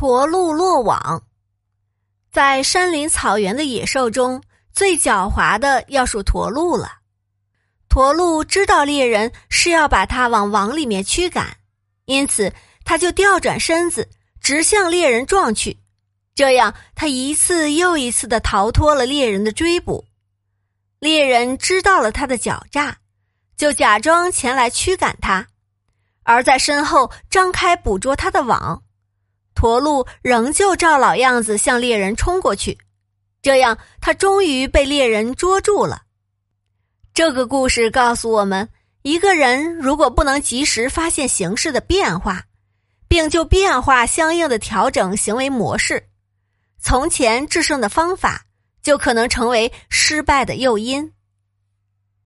驼鹿落网，在山林草原的野兽中最狡猾的要数驼鹿了。驼鹿知道猎人是要把它往网里面驱赶，因此它就调转身子，直向猎人撞去。这样，它一次又一次的逃脱了猎人的追捕。猎人知道了他的狡诈，就假装前来驱赶他，而在身后张开捕捉他的网。驼鹿仍旧照老样子向猎人冲过去，这样他终于被猎人捉住了。这个故事告诉我们：一个人如果不能及时发现形势的变化，并就变化相应的调整行为模式，从前制胜的方法就可能成为失败的诱因。